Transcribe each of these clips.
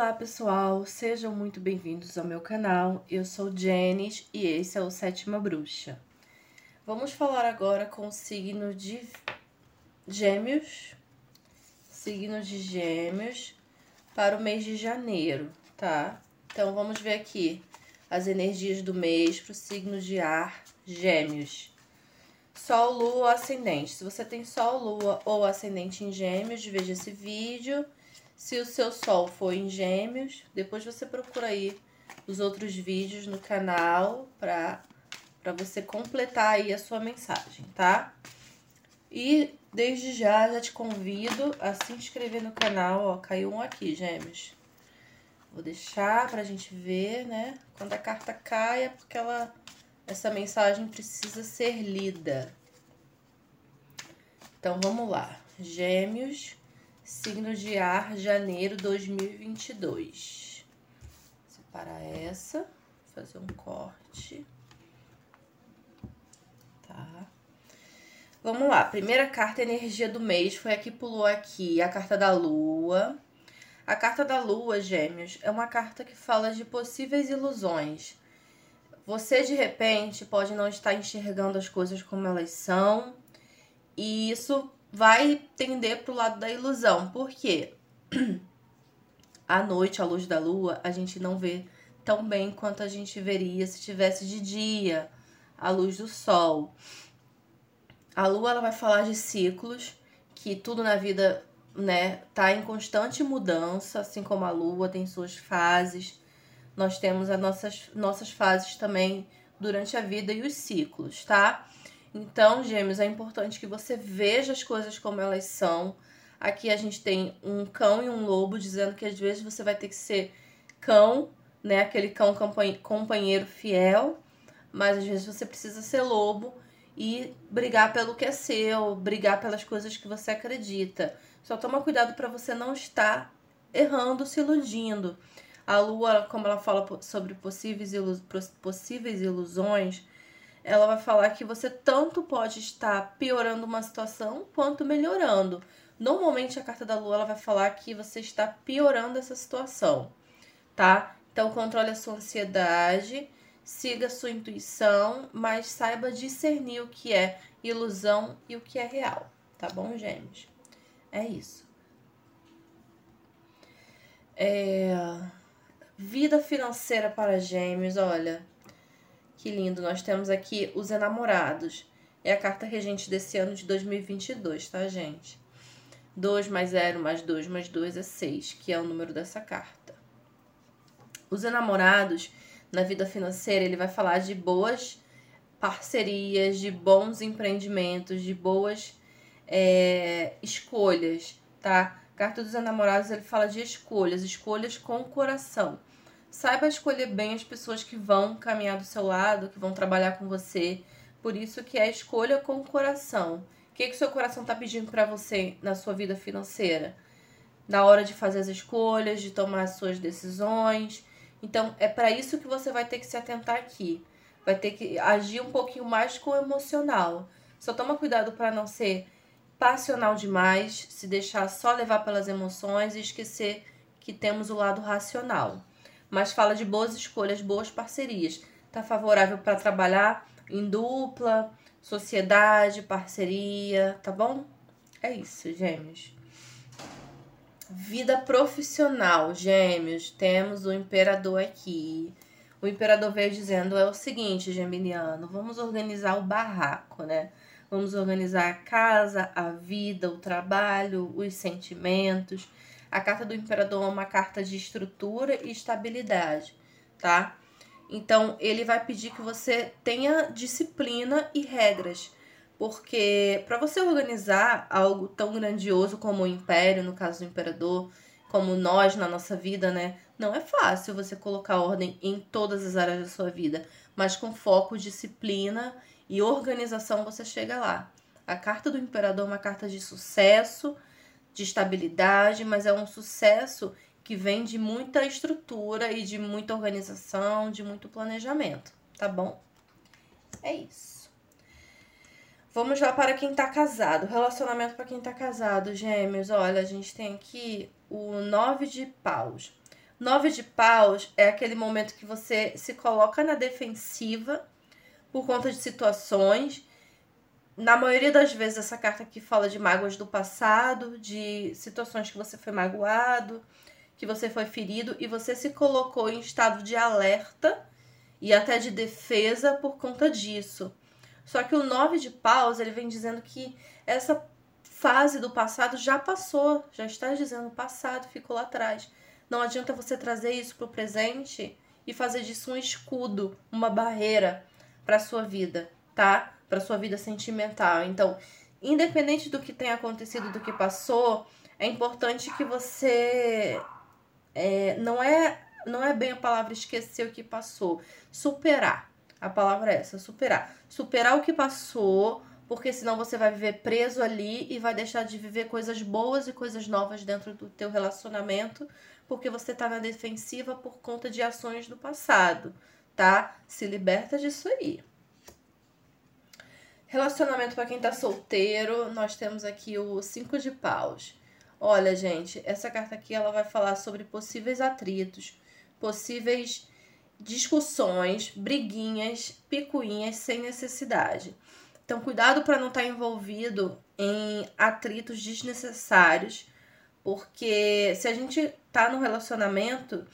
Olá pessoal, sejam muito bem-vindos ao meu canal. Eu sou Jenis e esse é o Sétima Bruxa. Vamos falar agora com o signo de Gêmeos, signo de Gêmeos para o mês de janeiro, tá? Então vamos ver aqui as energias do mês para o signo de ar, Gêmeos. Sol, Lua, Ascendente. Se você tem Sol, Lua ou Ascendente em Gêmeos, veja esse vídeo se o seu sol for em gêmeos, depois você procura aí os outros vídeos no canal para para você completar aí a sua mensagem, tá? E desde já, já te convido a se inscrever no canal, ó, caiu um aqui, gêmeos. Vou deixar pra gente ver, né? Quando a carta cai é porque ela, essa mensagem precisa ser lida. Então, vamos lá. Gêmeos, Signo de ar, janeiro 2022. Separar essa, fazer um corte. Tá. Vamos lá, primeira carta energia do mês foi a que pulou aqui, a carta da lua. A carta da lua, gêmeos, é uma carta que fala de possíveis ilusões. Você, de repente, pode não estar enxergando as coisas como elas são, e isso vai tender para o lado da ilusão. Por quê? À noite, à luz da lua, a gente não vê tão bem quanto a gente veria se tivesse de dia, à luz do sol. A lua ela vai falar de ciclos, que tudo na vida, né, tá em constante mudança, assim como a lua tem suas fases. Nós temos as nossas nossas fases também durante a vida e os ciclos, tá? Então, gêmeos, é importante que você veja as coisas como elas são. Aqui a gente tem um cão e um lobo dizendo que às vezes você vai ter que ser cão, né? Aquele cão companheiro fiel, mas às vezes você precisa ser lobo e brigar pelo que é seu, brigar pelas coisas que você acredita. Só toma cuidado para você não estar errando, se iludindo. A lua, como ela fala sobre possíveis, possíveis ilusões, ela vai falar que você tanto pode estar piorando uma situação quanto melhorando. Normalmente a carta da lua ela vai falar que você está piorando essa situação, tá? Então controle a sua ansiedade, siga a sua intuição, mas saiba discernir o que é ilusão e o que é real, tá bom, gêmeos? É isso. É... Vida financeira para gêmeos, olha, que lindo, nós temos aqui os enamorados. É a carta regente desse ano de 2022, tá, gente? 2 mais 0 mais 2 mais 2 é 6, que é o número dessa carta. Os enamorados, na vida financeira, ele vai falar de boas parcerias, de bons empreendimentos, de boas é, escolhas, tá? carta dos enamorados, ele fala de escolhas, escolhas com o coração. Saiba escolher bem as pessoas que vão caminhar do seu lado, que vão trabalhar com você. Por isso que é escolha com o coração. O que, que seu coração está pedindo para você na sua vida financeira? Na hora de fazer as escolhas, de tomar as suas decisões. Então, é para isso que você vai ter que se atentar aqui. Vai ter que agir um pouquinho mais com o emocional. Só toma cuidado para não ser passional demais, se deixar só levar pelas emoções e esquecer que temos o lado racional mas fala de boas escolhas, boas parcerias. Tá favorável para trabalhar em dupla, sociedade, parceria, tá bom? É isso, gêmeos. Vida profissional, gêmeos. Temos o imperador aqui. O imperador veio dizendo é o seguinte, geminiano, vamos organizar o barraco, né? Vamos organizar a casa, a vida, o trabalho, os sentimentos. A carta do imperador é uma carta de estrutura e estabilidade, tá? Então, ele vai pedir que você tenha disciplina e regras, porque para você organizar algo tão grandioso como o império, no caso do imperador, como nós na nossa vida, né? Não é fácil você colocar ordem em todas as áreas da sua vida, mas com foco, disciplina e organização você chega lá. A carta do imperador é uma carta de sucesso, de estabilidade, mas é um sucesso que vem de muita estrutura e de muita organização, de muito planejamento, tá bom? É isso. Vamos lá para quem tá casado. Relacionamento para quem tá casado, gêmeos. Olha, a gente tem aqui o nove de paus. Nove de paus é aquele momento que você se coloca na defensiva por conta de situações. Na maioria das vezes, essa carta aqui fala de mágoas do passado, de situações que você foi magoado, que você foi ferido e você se colocou em estado de alerta e até de defesa por conta disso. Só que o nove de paus, ele vem dizendo que essa fase do passado já passou, já está dizendo passado, ficou lá atrás. Não adianta você trazer isso para o presente e fazer disso um escudo, uma barreira para sua vida, tá? Para sua vida sentimental. Então, independente do que tenha acontecido, do que passou, é importante que você é, não é não é bem a palavra esquecer o que passou, superar. A palavra é essa, superar. Superar o que passou, porque senão você vai viver preso ali e vai deixar de viver coisas boas e coisas novas dentro do teu relacionamento, porque você tá na defensiva por conta de ações do passado, tá? Se liberta disso aí. Relacionamento para quem tá solteiro, nós temos aqui o cinco de paus. Olha, gente, essa carta aqui ela vai falar sobre possíveis atritos, possíveis discussões, briguinhas, picuinhas sem necessidade. Então, cuidado para não estar tá envolvido em atritos desnecessários porque se a gente tá no relacionamento,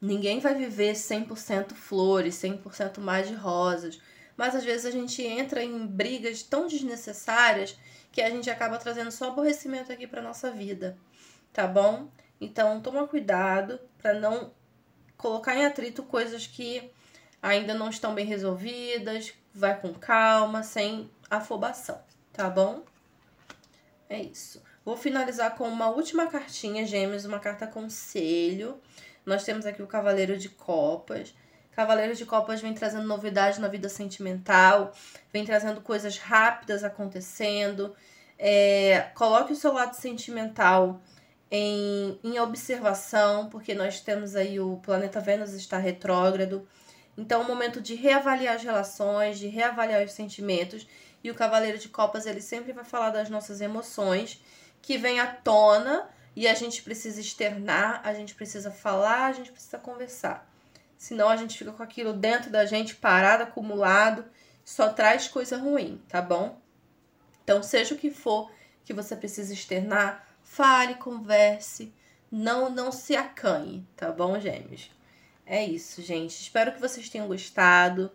ninguém vai viver 100% flores, 100% mais de rosas. Mas às vezes a gente entra em brigas tão desnecessárias que a gente acaba trazendo só aborrecimento aqui para nossa vida, tá bom? Então toma cuidado para não colocar em atrito coisas que ainda não estão bem resolvidas, vai com calma, sem afobação, tá bom? É isso. Vou finalizar com uma última cartinha, gêmeos, uma carta conselho. Nós temos aqui o Cavaleiro de Copas. Cavaleiro de Copas vem trazendo novidades na vida sentimental, vem trazendo coisas rápidas acontecendo. É, coloque o seu lado sentimental em, em observação, porque nós temos aí o planeta Vênus está retrógrado. Então, é um momento de reavaliar as relações, de reavaliar os sentimentos. E o Cavaleiro de Copas, ele sempre vai falar das nossas emoções que vem à tona e a gente precisa externar, a gente precisa falar, a gente precisa conversar. Senão a gente fica com aquilo dentro da gente, parado, acumulado, só traz coisa ruim, tá bom? Então, seja o que for que você precisa externar, fale, converse, não não se acanhe, tá bom, gêmeos? É isso, gente. Espero que vocês tenham gostado.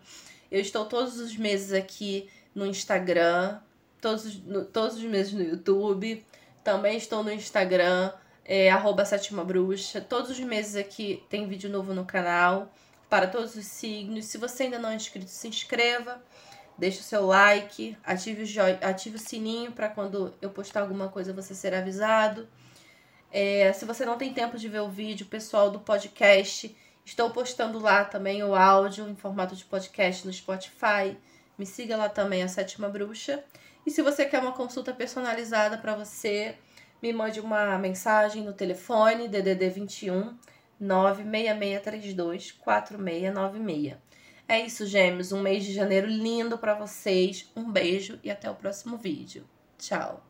Eu estou todos os meses aqui no Instagram, todos, no, todos os meses no YouTube. Também estou no Instagram, é, arroba Sétima Bruxa. Todos os meses aqui tem vídeo novo no canal, para todos os signos. Se você ainda não é inscrito, se inscreva, deixe o seu like, ative o, ative o sininho para quando eu postar alguma coisa você ser avisado. É, se você não tem tempo de ver o vídeo, pessoal do podcast, estou postando lá também o áudio em formato de podcast no Spotify. Me siga lá também, a Sétima Bruxa. E se você quer uma consulta personalizada para você, me mande uma mensagem no telefone DDD 21 96632 4696. É isso, gêmeos. Um mês de janeiro lindo para vocês. Um beijo e até o próximo vídeo. Tchau.